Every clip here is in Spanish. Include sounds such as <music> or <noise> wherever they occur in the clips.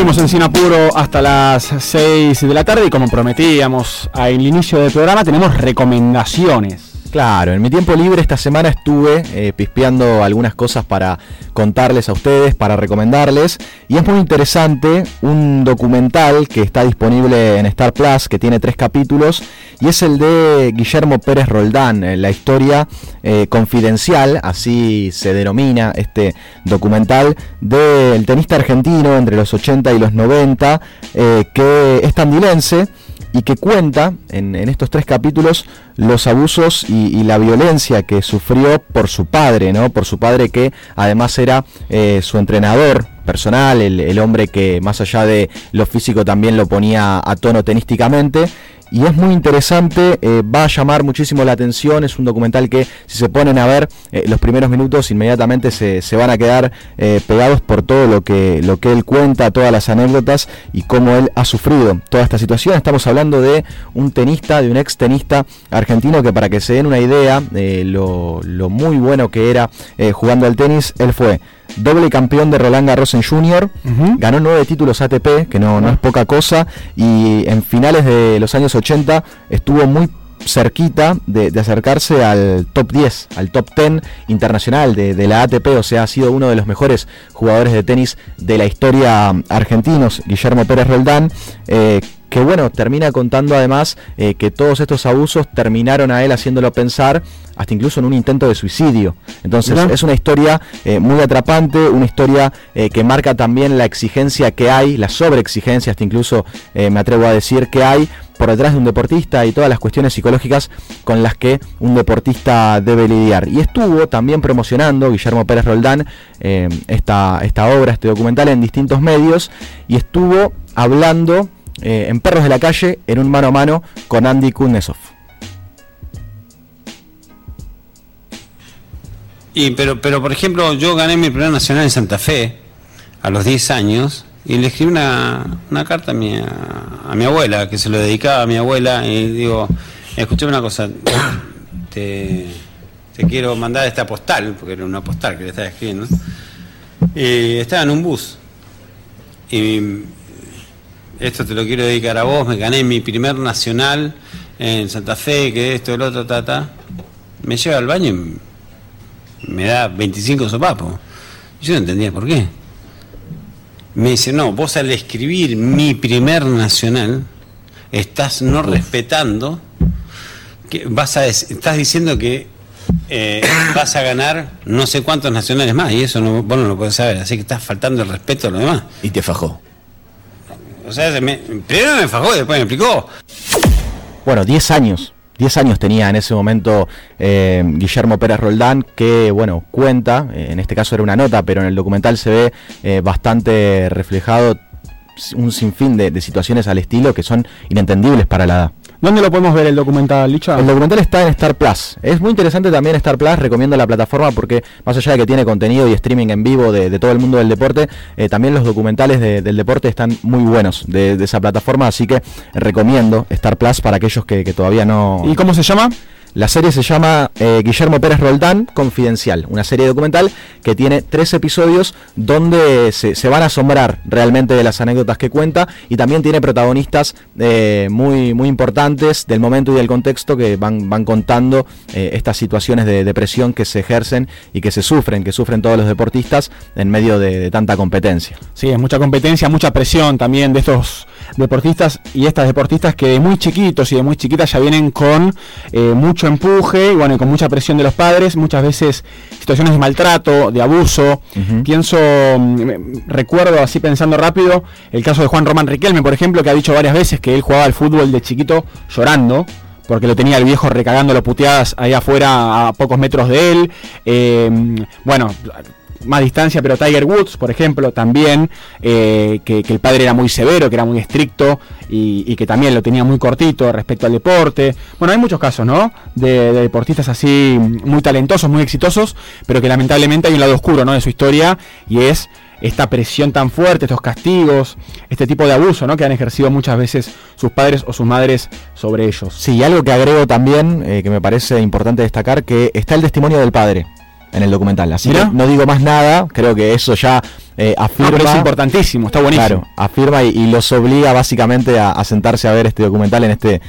Seguimos en Sinapuro hasta las 6 de la tarde y como prometíamos al inicio del programa tenemos recomendaciones. Claro, en mi tiempo libre esta semana estuve eh, pispeando algunas cosas para contarles a ustedes, para recomendarles. Y es muy interesante un documental que está disponible en Star Plus, que tiene tres capítulos, y es el de Guillermo Pérez Roldán, eh, la historia eh, confidencial, así se denomina este documental, del tenista argentino entre los 80 y los 90, que es tandilense y que cuenta en, estos tres capítulos los abusos y, la violencia que sufrió por su padre, ¿no? Por su padre que además era eh, su entrenador personal, el, el, hombre que más allá de lo físico también lo ponía a tono tenísticamente y es muy interesante, eh, va a llamar muchísimo la atención, es un documental que si se ponen a ver eh, los primeros minutos inmediatamente se, van a quedar eh, pegados por todo lo que, lo que él cuenta, todas las anécdotas y cómo él ha sufrido toda esta situación. Estamos hablando de un tenista, de un ex tenista argentino que para que se den una idea de lo, lo muy bueno que era jugando al tenis, él fue doble campeón de Roland Garros en Junior, ganó nueve títulos ATP, que no, no es poca cosa, y en finales de los años 80 estuvo muy cerquita de, acercarse al top 10, al top 10 internacional de, la ATP, o sea, ha sido uno de los mejores jugadores de tenis de la historia argentinos, Guillermo Pérez Roldán, eh, que bueno, termina contando además eh, que todos estos abusos terminaron a él haciéndolo pensar hasta incluso en un intento de suicidio. Entonces es una historia eh, muy atrapante, una historia eh, que marca también la exigencia que hay, la sobreexigencia, hasta incluso me atrevo a decir que hay por detrás de un deportista y todas las cuestiones psicológicas con las que un deportista debe lidiar. Y estuvo también promocionando Guillermo Pérez Roldán esta, esta obra, este documental en distintos medios y estuvo hablando eh, en Perros de la Calle en un mano a mano con Andy Kuznetsov. Y pero, pero por ejemplo, yo gané mi primer nacional en Santa Fe a los 10 años y le escribí una, una carta a mi, a, mi abuela, que se lo dedicaba a mi abuela, y digo, escuché una cosa, te, quiero mandar esta postal, porque era una postal que le estaba escribiendo, estaba en un bus. Y esto te lo quiero dedicar a vos, me gané mi primer nacional en Santa Fe, que esto, el otro, ta, Me lleva al baño y me da 25 sopapos. Yo no entendía por qué. Me dice, no, vos al escribir mi primer nacional, estás no respetando, que vas a, estás diciendo que eh, <coughs> vas a ganar no sé cuántos nacionales más, y eso no, vos no lo podés saber, así que estás faltando el respeto a lo demás. Y te fajó. O sea, primero me fajó y después me explicó. Bueno, 10 años. 10 años tenía en ese momento eh, Guillermo Pérez Roldán, que bueno, cuenta, eh, en este caso era una nota, pero en el documental se ve eh, bastante reflejado un sinfín de, situaciones al estilo que son inentendibles para la edad. ¿Dónde lo podemos ver el documental, Licha? El documental está en Star Plus. Es muy interesante también Star Plus, recomiendo la plataforma porque más allá de que tiene contenido y streaming en vivo de, todo el mundo del deporte, eh, también los documentales del deporte están muy buenos de, esa plataforma, así que recomiendo Star Plus para aquellos que, que todavía no... ¿Y cómo se llama? La serie se llama eh, Guillermo Pérez Roldán Confidencial, una serie documental que tiene tres episodios donde se, van a asombrar realmente de las anécdotas que cuenta y también tiene protagonistas eh, muy, muy importantes del momento y del contexto que van, van contando eh, estas situaciones de depresión que se ejercen y que se sufren, que sufren todos los deportistas en medio de, de tanta competencia. Sí, es mucha competencia, mucha presión también de estos deportistas y estas deportistas que de muy chiquitos y de muy chiquitas ya vienen con mucho empuje y bueno, con mucha presión de los padres, muchas veces situaciones de maltrato, de abuso. Pienso, mm, recuerdo así pensando rápido, el caso de Juan Román Riquelme, por ejemplo, que ha dicho varias veces que él jugaba al fútbol de chiquito llorando porque lo tenía el viejo recagando las puteadas ahí afuera a pocos metros de él. Eh, bueno, más distancia, pero Tiger Woods, por ejemplo, también, eh, que, el padre era muy severo, que era muy estricto y, que también lo tenía muy cortito respecto al deporte. Bueno, hay muchos casos, ¿no? De, deportistas así muy talentosos, muy exitosos, pero que lamentablemente hay un lado oscuro, ¿no? De su historia y es esta presión tan fuerte, estos castigos, este tipo de abuso, ¿no? Que han ejercido muchas veces sus padres o sus madres sobre ellos. Sí, algo que agrego también, eh, que me parece importante destacar, que está el testimonio del padre en el documental. Así que no digo más nada, creo que eso ya eh, afirma. es importantísimo, está buenísimo. Claro, afirma y, los obliga básicamente a, sentarse a ver este documental en este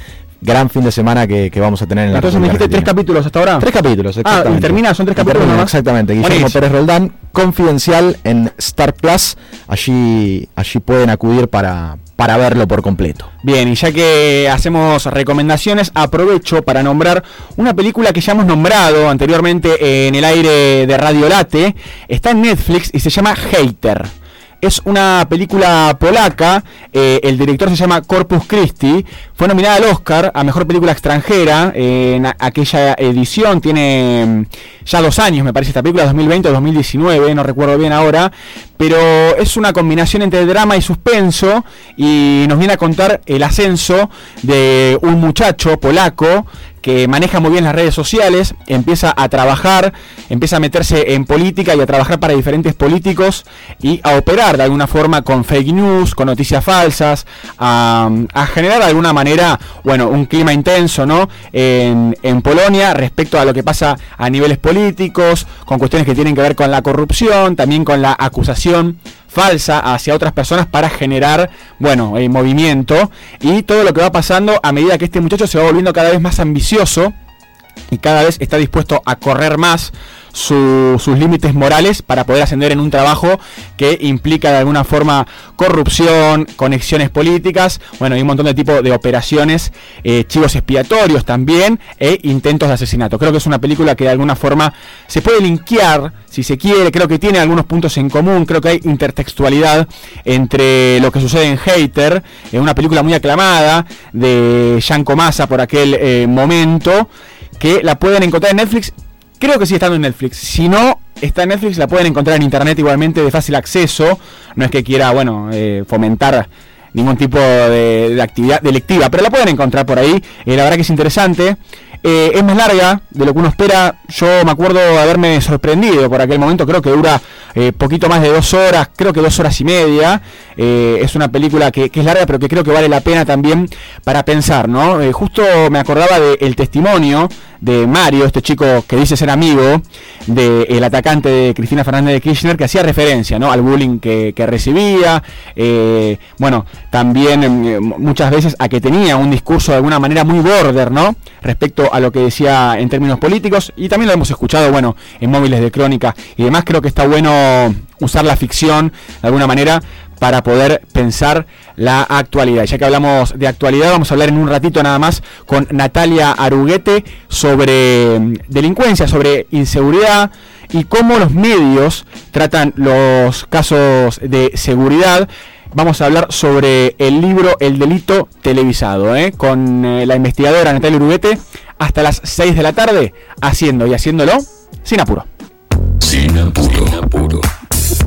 gran fin de semana que, vamos a tener en la Entonces me dijiste tres capítulos hasta ahora. Tres capítulos, exactamente. Ah, y termina, son tres capítulos Exactamente. Guillermo Pérez Roldán, confidencial en Star Plus. Allí, allí pueden acudir para, para verlo por completo. Bien, y ya que hacemos recomendaciones, aprovecho para nombrar una película que ya hemos nombrado anteriormente en el aire de Radio Late. Está en Netflix y se llama Hater es una película polaca, eh, el director se llama Corpus Christi, fue nominada al Oscar a Mejor Película Extranjera en aquella edición, tiene mm, ya dos años me parece esta película, 2020 o 2019, no recuerdo bien ahora, pero es una combinación entre drama y suspenso y nos viene a contar el ascenso de un muchacho polaco que maneja muy bien las redes sociales, empieza a trabajar, empieza a meterse en política y a trabajar para diferentes políticos y a operar de alguna forma con fake news, con noticias falsas, a, generar de alguna manera, bueno, un clima intenso, ¿no? En, en Polonia respecto a lo que pasa a niveles políticos, con cuestiones que tienen que ver con la corrupción, también con la acusación falsa hacia otras personas para generar, bueno, eh, movimiento. Y todo lo que va pasando a medida que este muchacho se va volviendo cada vez más ambicioso y cada vez está dispuesto a correr más sus límites morales para poder ascender en un trabajo que implica de alguna forma corrupción, conexiones políticas, bueno, y un montón de tipos de operaciones, eh, chivos expiatorios también, e intentos de asesinato. Creo que es una película que de alguna forma se puede linkear, si se quiere, creo que tiene algunos puntos en común, creo que hay intertextualidad entre lo que sucede en Hater, en una película muy aclamada de Jean Comasa por aquel eh, momento, que la pueden encontrar en Netflix Creo que sí estando en Netflix. Si no está en Netflix, la pueden encontrar en internet igualmente de fácil acceso. No es que quiera, bueno, eh, fomentar ningún tipo de, actividad delictiva, pero la pueden encontrar por ahí. Eh, la verdad que es interesante. Eh, es más larga de lo que uno espera. Yo me acuerdo de haberme sorprendido por aquel momento. Creo que dura poquito más de dos horas, creo que dos horas y media. es una película que, es larga, pero que creo que vale la pena también para pensar, ¿no? justo me acordaba del testimonio de Mario, este chico que dice ser amigo del atacante de Cristina Fernández de Kirchner, que hacía referencia ¿no? al bullying que, recibía, eh, bueno, también eh, muchas veces a que tenía un discurso de alguna manera muy border, ¿no? Respecto a lo que decía en términos políticos, y también lo hemos escuchado, bueno, en móviles de crónica y demás, creo que está bueno usar la ficción de alguna manera para poder pensar la actualidad. Ya que hablamos de actualidad, vamos a hablar en un ratito nada más con Natalia Aruguete sobre mm, delincuencia, sobre inseguridad y cómo los medios tratan los casos de seguridad. Vamos a hablar sobre el libro El delito televisado, ¿eh? con eh, la investigadora Natalia Aruguete hasta las 6 de la tarde, haciendo y haciéndolo sin apuro. Sin apuro. Sin apuro.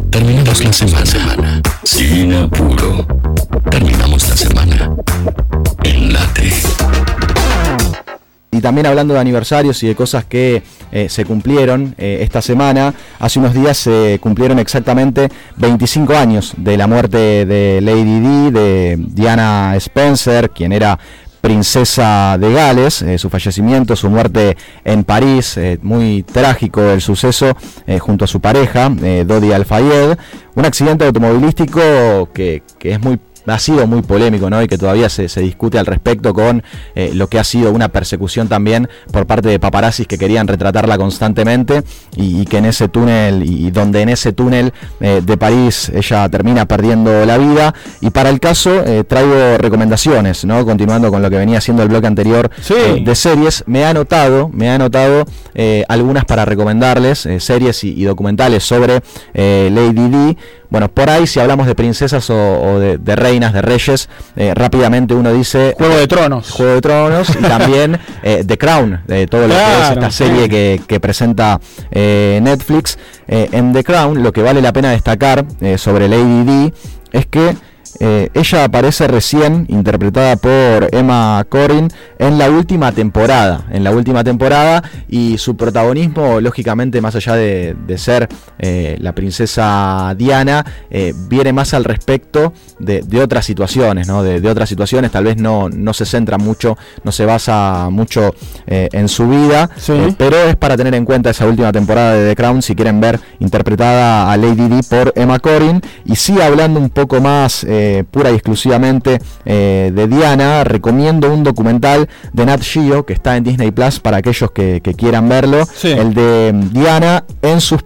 Terminamos la semana. Sin apuro. Terminamos la semana. En late. Y también hablando de aniversarios y de cosas que eh, se cumplieron eh, esta semana, hace unos días se cumplieron exactamente 25 años de la muerte de Lady Di, de Diana Spencer, quien era princesa de Gales, eh, su fallecimiento, su muerte en París, eh, muy trágico el suceso eh, junto a su pareja, Dodi Al-Fayed, un accidente automovilístico que, que es muy ha sido muy polémico ¿no? y que todavía se, discute al respecto con eh, lo que ha sido una persecución también por parte de paparazzis que querían retratarla constantemente y, que en ese túnel y, donde en ese túnel eh, de París ella termina perdiendo la vida y para el caso eh, traigo recomendaciones ¿no? continuando con lo que venía haciendo el bloque anterior de series me ha anotado me ha anotado algunas para recomendarles series y, documentales sobre Lady Di bueno, por ahí si hablamos de princesas o, de, reinas, de reyes, eh, rápidamente uno dice... Juego de Tronos. Juego de Tronos y también <laughs> eh, The Crown, de todo lo que es esta serie que, presenta eh, Netflix. en The Crown lo que vale la pena destacar sobre Lady Di es que Eh, ella aparece recién interpretada por Emma Corrin en la última temporada, en la última temporada y su protagonismo, lógicamente, más allá de, ser eh, la princesa Diana, eh, viene más al respecto de, otras situaciones, ¿no? De, otras situaciones, tal vez no, no se centra mucho, no se basa mucho en su vida, pero es para tener en cuenta esa última temporada de The Crown si quieren ver interpretada a Lady Di por Emma Corrin y sí hablando un poco más eh, pura y exclusivamente eh, de Diana, recomiendo un documental de Nat Geo que está en Disney Plus para aquellos que, quieran verlo, el de Diana en sus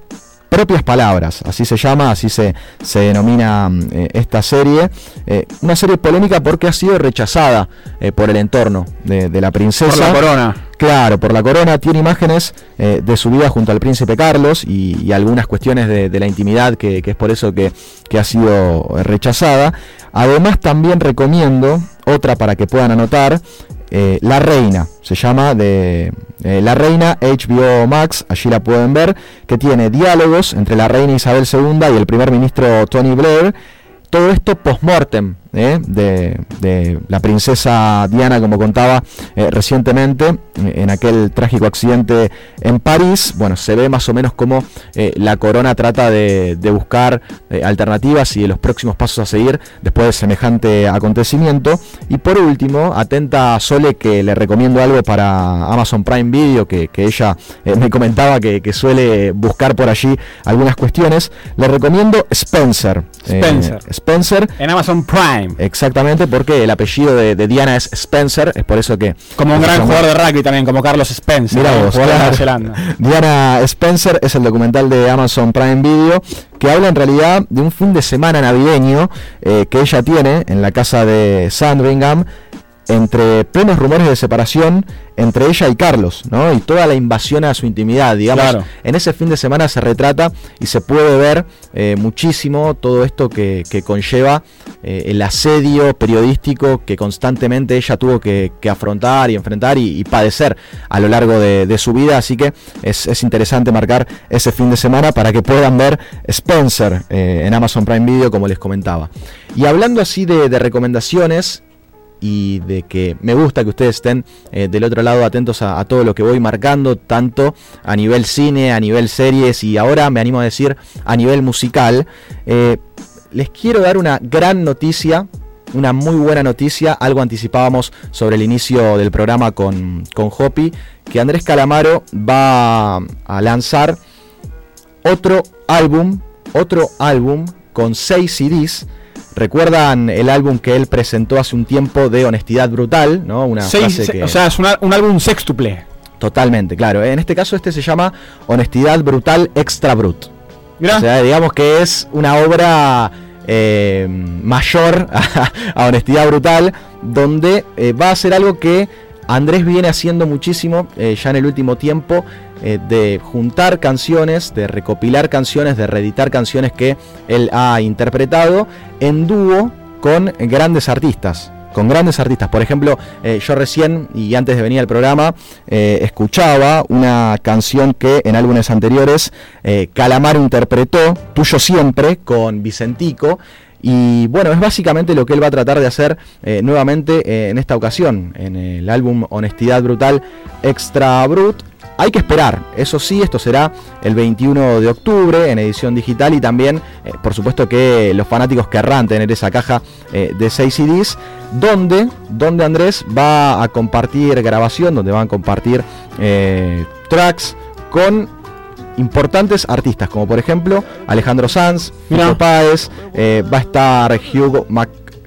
propias palabras, así se llama, así se, se denomina eh, esta serie. una serie polémica porque ha sido rechazada por el entorno de, de, la princesa. Por la corona. Claro, por la corona tiene imágenes eh, de su vida junto al príncipe Carlos y, algunas cuestiones de, la intimidad que, es por eso que, ha sido rechazada. Además también recomiendo otra para que puedan anotar, eh, La Reina, se llama de eh, La Reina HBO Max, allí la pueden ver, que tiene diálogos entre la reina Isabel II y el primer ministro Tony Blair. Todo esto post-mortem, ¿eh? de, la princesa Diana, como contaba eh, recientemente, eh, en aquel trágico accidente en París. Bueno, se ve más o menos como la corona trata de, buscar alternativas y de los próximos pasos a seguir después de semejante acontecimiento. Y por último, atenta a Sole que le recomiendo algo para Amazon Prime Video, que, ella me comentaba que, suele buscar por allí algunas cuestiones. Le recomiendo Spencer. Spencer. Spencer. En Amazon Prime. Exactamente, porque el apellido de, Diana es Spencer, es por eso que... Como un gran jugador de rugby también, como Carlos Spencer. <laughs> Diana Spencer es el documental de Amazon Prime Video que habla en realidad de un fin de semana navideño eh, que ella tiene en la casa de Sandringham entre plenos rumores de separación entre ella y Carlos, ¿no? Y toda la invasión a su intimidad, digamos. En ese fin de semana se retrata y se puede ver eh, muchísimo todo esto que, conlleva eh, el asedio periodístico que constantemente ella tuvo que, afrontar y enfrentar y, padecer a lo largo de, su vida. Así que es, interesante marcar ese fin de semana para que puedan ver Spencer eh, en Amazon Prime Video, como les comentaba. Y hablando así de recomendaciones, y de que me gusta que ustedes estén eh, del otro lado atentos a, todo lo que voy marcando, tanto a nivel cine, a nivel series y ahora me animo a decir a nivel musical. Eh, les quiero dar una gran noticia, una muy buena noticia, algo anticipábamos sobre el inicio del programa con, con Hopi, que Andrés Calamaro va a lanzar otro álbum, otro álbum con seis CDs ¿Recuerdan el álbum que él presentó hace un tiempo de Honestidad Brutal? ¿no? Una O sea, es un álbum sextuple. Totalmente, claro. En este caso este se llama Honestidad Brutal Extra Brut. O sea, digamos que es una obra eh, mayor <laughs> a, Honestidad Brutal, donde eh, va a ser algo que Andrés viene haciendo muchísimo eh, ya en el último tiempo eh, de juntar canciones, de recopilar canciones, de reeditar canciones que él ha interpretado en dúo con grandes artistas con grandes artistas. Por ejemplo, eh, yo recién y antes de venir al programa escuchaba una canción que en álbumes anteriores Calamar interpretó, Tuyo Siempre, con Vicentico. Y bueno, es básicamente lo que él va a tratar de hacer eh, nuevamente eh, en esta ocasión, en el álbum Honestidad Brutal Extra Brut. Hay que esperar, eso sí, esto será el 21 de octubre en edición digital y también, eh, por supuesto que los fanáticos querrán tener esa caja de 6 CDs, donde, donde Andrés va a compartir grabación, donde van a compartir tracks con importantes artistas, como por ejemplo Alejandro Sanz, Fito Páez, eh, va a estar Hugh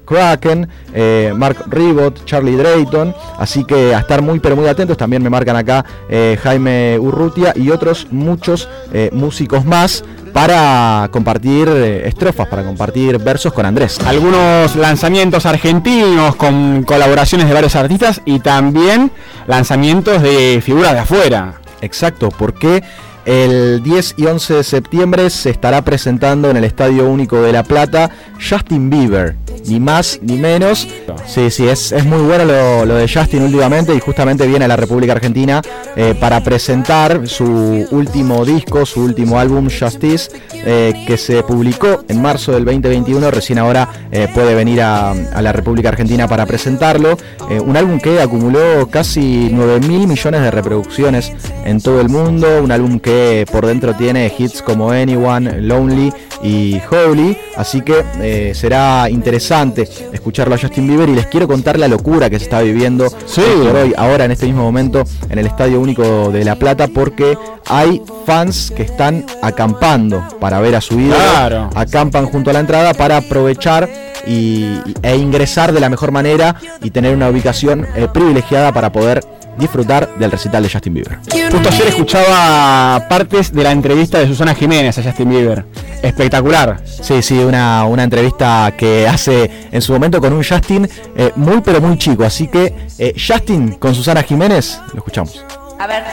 McCracken, eh, Mark Ribot, Charlie Drayton, así que a estar muy pero muy atentos, también me marcan acá eh, Jaime Urrutia y otros muchos músicos más para compartir estrofas, para compartir versos con Andrés. Algunos lanzamientos argentinos con colaboraciones de varios artistas y también lanzamientos de figuras de afuera. Exacto, porque el 10 y 11 de septiembre se estará presentando en el Estadio Único de La Plata Justin Bieber. ni más ni menos. Sí, sí, es, muy bueno lo, de Justin últimamente y justamente viene a la República Argentina eh, para presentar su último disco, su último álbum Justice, eh, que se publicó en marzo del 2021. Recién ahora eh, puede venir a, a la República Argentina para presentarlo. Un álbum que acumuló casi 9 mil millones de reproducciones en todo el mundo. Un álbum que por dentro tiene hits como Anyone, Lonely y Holy. Así que eh, será interesante escucharlo a Justin Bieber y les quiero contar la locura que se está viviendo Sí. hoy por hoy, ahora en este mismo momento, en el Estadio Único de La Plata, porque hay fans que están acampando para ver a su ídolo. Claro. Acampan junto a la entrada para aprovechar y, e ingresar de la mejor manera y tener una ubicación eh, privilegiada para poder disfrutar del recital de Justin Bieber. Justo ayer escuchaba partes de la entrevista de Susana Jiménez a Justin Bieber. Espectacular. Sí, sí, una, una entrevista que hace en su momento con un Justin eh, muy pero muy chico. Así que eh, Justin con Susana Jiménez, lo escuchamos. A ver,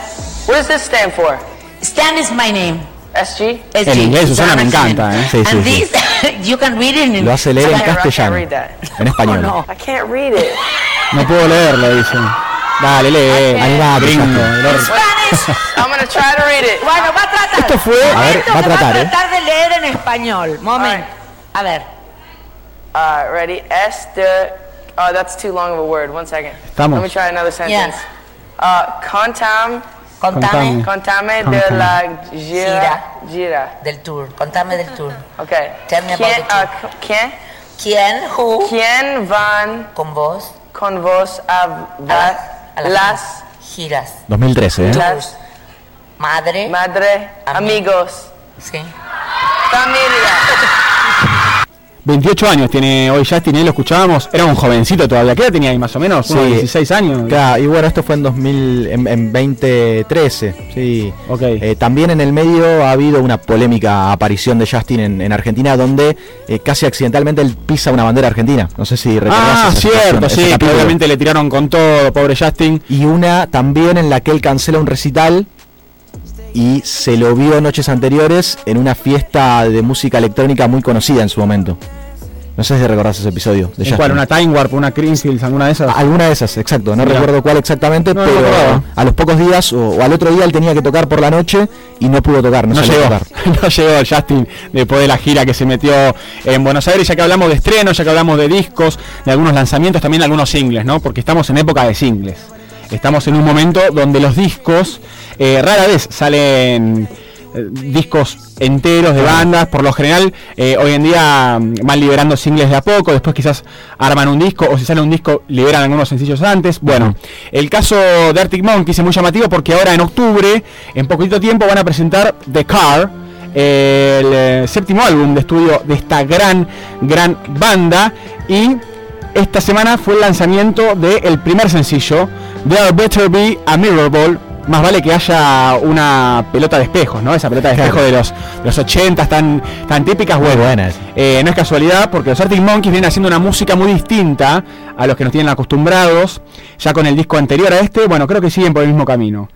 What does this stand for? Stan is my name. SG? SG, En inglés, Susana, me encanta, ¿eh? Sí, sí, And sí. this, <laughs> you can read it in Lo hace leer en castellano, en español. no. I can't read it. No puedo leerlo, dice. Dale, lee. Gringo. Try to read it. Bueno, va a tratar. Esto fue- A ver, va a tratar, va ¿eh? a tratar de leer en español. Momento. Alright. A ver. Uh, ready? S de. Oh, that's too long of a word. One second. Estamos. Let me try another sentence. Yes. Uh, contam, Contame Contame. contame de la gira. Gira. Gira. del tour. Contame del tour. Okay. Tell me about ¿Quién, the tour. uh, ¿quién, ¿Quién, who, ¿Quién van con vos con vos a a, a las las giras? 2013, ¿eh? Las- Madre. madre, amigos, sí. familia? 28 años tiene hoy Justin, ¿eh? lo escuchábamos. Era un jovencito todavía. ¿Qué edad tenía ahí más o menos? Unos Sí. 16 años. Claro, y bueno, esto fue en 2000, en, en 2013, sí. Ok. Eh, también en el medio ha habido una polémica aparición de Justin en, en Argentina, donde eh, casi accidentalmente él pisa una bandera argentina. No sé si Ah, cierto, sí, obviamente le tiraron con todo, pobre Justin. Y una también en la que él cancela un recital y se lo vio noches anteriores en una fiesta de música electrónica muy conocida en su momento. No sé si recordás ese episodio de ¿En cuál? ¿Una Time Warp, una Greenfield, alguna de esas? Alguna de esas, exacto. No recuerdo cuál exactamente, No, pero a los pocos días o, o al otro día él tenía que tocar por la noche y no pudo tocar, no, No llegó, tocar. <laughs> no llegó el Justin después de la gira que se metió en Buenos Aires, ya que hablamos de estrenos, ya que hablamos de discos, de algunos lanzamientos, también de algunos singles, ¿no? Porque estamos en época de singles. Estamos en un momento donde los discos eh, rara vez salen eh, discos enteros de bandas, por lo general eh, hoy en día mm, van liberando singles de a poco, después quizás arman un disco o si sale un disco liberan algunos sencillos antes. Bueno, el caso de Arctic Monkeys es muy llamativo porque ahora en octubre, en poquito tiempo, van a presentar The Car, el séptimo álbum de estudio de esta gran, gran banda y esta semana fue el lanzamiento del primer sencillo, There Better Be a Mirror Ball. Más vale que haya una pelota de espejos, ¿no? Esa pelota de espejo de los, de los 80 tan, tan típicas. Bueno, buena esa. eh, no es casualidad porque los Arctic Monkeys vienen haciendo una música muy distinta a los que nos tienen acostumbrados. Ya con el disco anterior a este, bueno, creo que siguen por el mismo camino.